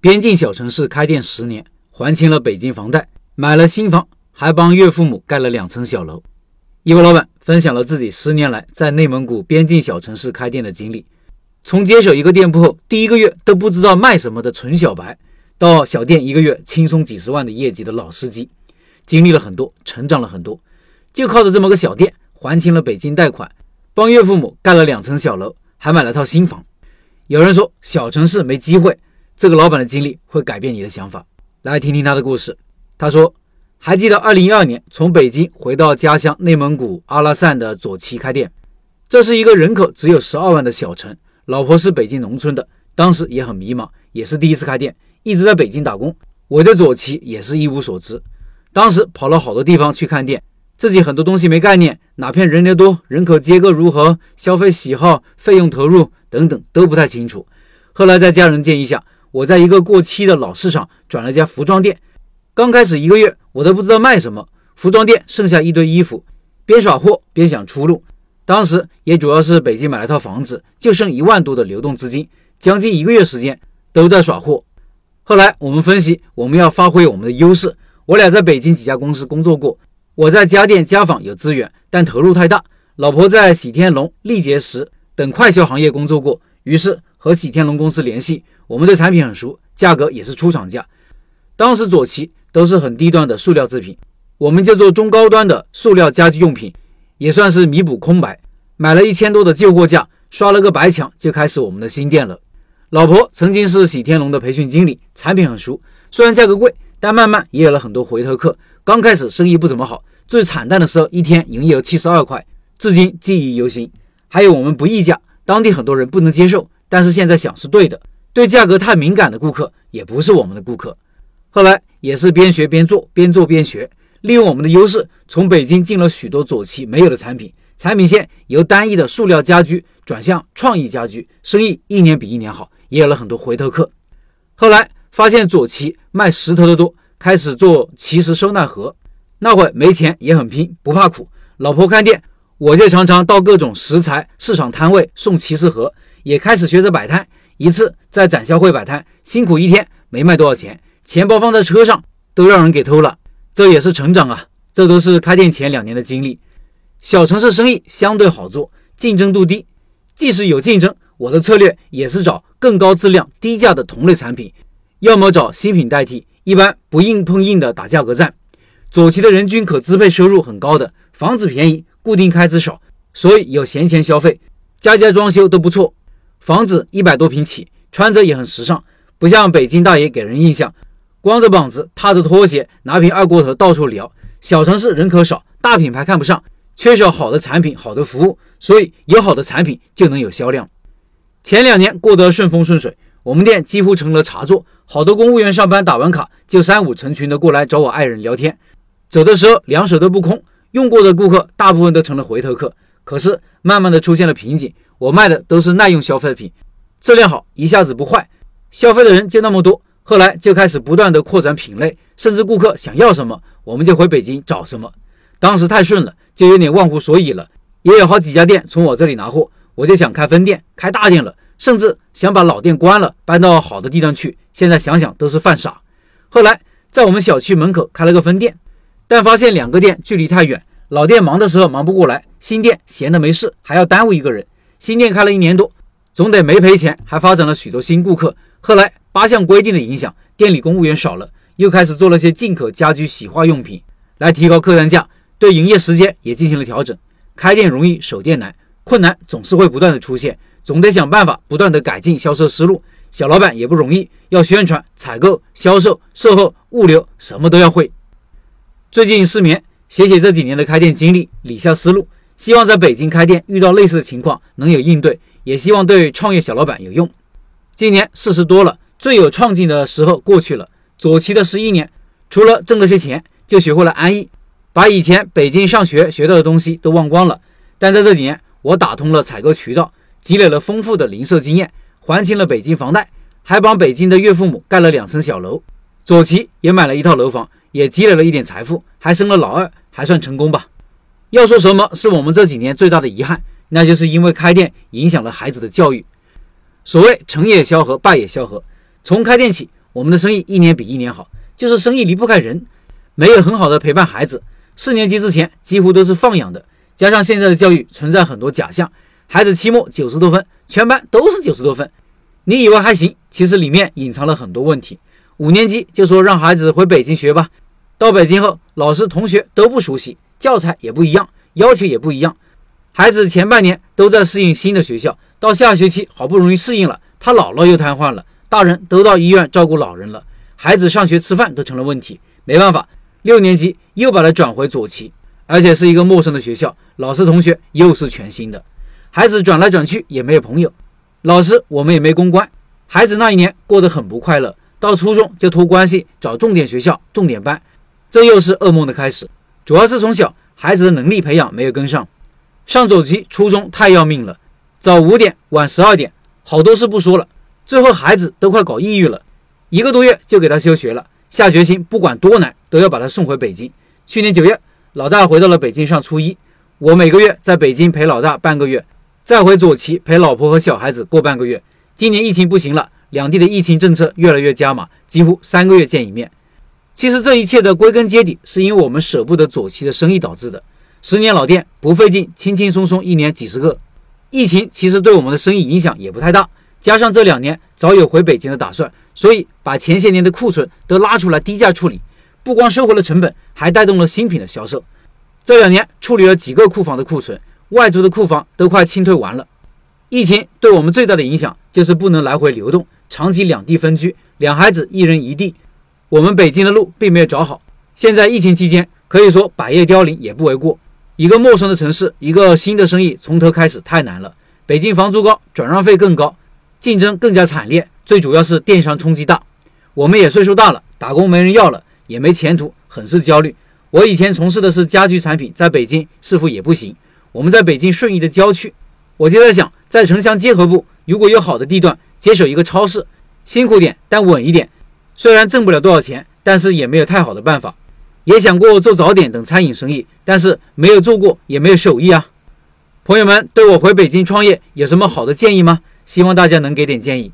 边境小城市开店十年，还清了北京房贷，买了新房，还帮岳父母盖了两层小楼。一位老板分享了自己十年来在内蒙古边境小城市开店的经历，从接手一个店铺后第一个月都不知道卖什么的纯小白，到小店一个月轻松几十万的业绩的老司机，经历了很多，成长了很多，就靠着这么个小店还清了北京贷款，帮岳父母盖了两层小楼，还买了套新房。有人说小城市没机会。这个老板的经历会改变你的想法，来听听他的故事。他说：“还记得2012年从北京回到家乡内蒙古阿拉善的左旗开店，这是一个人口只有十二万的小城。老婆是北京农村的，当时也很迷茫，也是第一次开店，一直在北京打工。我对左旗也是一无所知，当时跑了好多地方去看店，自己很多东西没概念，哪片人流多，人口结构如何，消费喜好、费用投入等等都不太清楚。后来在家人建议下。”我在一个过期的老市场转了家服装店，刚开始一个月我都不知道卖什么，服装店剩下一堆衣服，边耍货边想出路。当时也主要是北京买了套房子，就剩一万多的流动资金，将近一个月时间都在耍货。后来我们分析，我们要发挥我们的优势。我俩在北京几家公司工作过，我在家电家纺有资源，但投入太大。老婆在喜天龙、力杰石等快销行业工作过，于是和喜天龙公司联系。我们对产品很熟，价格也是出厂价。当时左旗都是很低端的塑料制品，我们就做中高端的塑料家居用品，也算是弥补空白。买了一千多的旧货架，刷了个白墙，就开始我们的新店了。老婆曾经是喜天龙的培训经理，产品很熟，虽然价格贵，但慢慢也有了很多回头客。刚开始生意不怎么好，最惨淡的时候一天营业额七十二块，至今记忆犹新。还有我们不议价，当地很多人不能接受，但是现在想是对的。对价格太敏感的顾客也不是我们的顾客。后来也是边学边做，边做边学，利用我们的优势，从北京进了许多左旗没有的产品，产品线由单一的塑料家居转向创意家居，生意一年比一年好，也有了很多回头客。后来发现左旗卖石头的多，开始做奇石收纳盒。那会没钱也很拼，不怕苦。老婆开店，我就常常到各种食材市场摊位送奇石盒，也开始学着摆摊。一次在展销会摆摊，辛苦一天没卖多少钱，钱包放在车上都让人给偷了。这也是成长啊！这都是开店前两年的经历。小城市生意相对好做，竞争度低。即使有竞争，我的策略也是找更高质量、低价的同类产品，要么找新品代替，一般不硬碰硬的打价格战。左旗的人均可支配收入很高的，房子便宜，固定开支少，所以有闲钱消费，家家装修都不错。房子一百多平起，穿着也很时尚，不像北京大爷给人印象，光着膀子，踏着拖鞋，拿瓶二锅头到处聊。小城市人口少，大品牌看不上，缺少好的产品、好的服务，所以有好的产品就能有销量。前两年过得顺风顺水，我们店几乎成了茶座，好多公务员上班打完卡就三五成群的过来找我爱人聊天，走的时候两手都不空。用过的顾客大部分都成了回头客，可是慢慢的出现了瓶颈。我卖的都是耐用消费品，质量好，一下子不坏，消费的人就那么多。后来就开始不断的扩展品类，甚至顾客想要什么，我们就回北京找什么。当时太顺了，就有点忘乎所以了。也有好几家店从我这里拿货，我就想开分店，开大店了，甚至想把老店关了，搬到好的地段去。现在想想都是犯傻。后来在我们小区门口开了个分店，但发现两个店距离太远，老店忙的时候忙不过来，新店闲的没事还要耽误一个人。新店开了一年多，总得没赔钱，还发展了许多新顾客。后来八项规定的影响，店里公务员少了，又开始做了些进口家居洗化用品，来提高客单价，对营业时间也进行了调整。开店容易，守店难，困难总是会不断的出现，总得想办法不断的改进销售思路。小老板也不容易，要宣传、采购、销售、售后、物流，什么都要会。最近失眠，写写这几年的开店经历，理下思路。希望在北京开店遇到类似的情况能有应对，也希望对创业小老板有用。今年四十多了，最有创劲的时候过去了。左奇的十一年，除了挣了些钱，就学会了安逸，把以前北京上学学到的东西都忘光了。但在这几年，我打通了采购渠道，积累了丰富的零售经验，还清了北京房贷，还帮北京的岳父母盖了两层小楼。左奇也买了一套楼房，也积累了一点财富，还生了老二，还算成功吧。要说什么是我们这几年最大的遗憾，那就是因为开店影响了孩子的教育。所谓成也萧何，败也萧何。从开店起，我们的生意一年比一年好，就是生意离不开人，没有很好的陪伴孩子。四年级之前几乎都是放养的，加上现在的教育存在很多假象，孩子期末九十多分，全班都是九十多分，你以为还行，其实里面隐藏了很多问题。五年级就说让孩子回北京学吧，到北京后，老师同学都不熟悉，教材也不一样，要求也不一样，孩子前半年都在适应新的学校，到下学期好不容易适应了，他姥姥又瘫痪了。大人都到医院照顾老人了，孩子上学吃饭都成了问题。没办法，六年级又把他转回左旗，而且是一个陌生的学校，老师同学又是全新的，孩子转来转去也没有朋友，老师我们也没公关，孩子那一年过得很不快乐。到初中就托关系找重点学校、重点班，这又是噩梦的开始。主要是从小孩子的能力培养没有跟上，上左旗初中太要命了，早五点晚十二点，好多事不说了。最后孩子都快搞抑郁了，一个多月就给他休学了，下决心不管多难都要把他送回北京。去年九月，老大回到了北京上初一，我每个月在北京陪老大半个月，再回左旗陪老婆和小孩子过半个月。今年疫情不行了，两地的疫情政策越来越加码，几乎三个月见一面。其实这一切的归根结底，是因为我们舍不得左旗的生意导致的。十年老店不费劲，轻轻松松一年几十个。疫情其实对我们的生意影响也不太大。加上这两年早有回北京的打算，所以把前些年的库存都拉出来低价处理，不光收回了成本，还带动了新品的销售。这两年处理了几个库房的库存，外租的库房都快清退完了。疫情对我们最大的影响就是不能来回流动，长期两地分居，两孩子一人一地，我们北京的路并没有找好。现在疫情期间，可以说百业凋零也不为过。一个陌生的城市，一个新的生意从头开始太难了。北京房租高，转让费更高。竞争更加惨烈，最主要是电商冲击大。我们也岁数大了，打工没人要了，也没前途，很是焦虑。我以前从事的是家居产品，在北京似乎也不行。我们在北京顺义的郊区，我就在想，在城乡结合部，如果有好的地段，接手一个超市，辛苦点但稳一点。虽然挣不了多少钱，但是也没有太好的办法。也想过做早点等餐饮生意，但是没有做过，也没有手艺啊。朋友们，对我回北京创业有什么好的建议吗？希望大家能给点建议。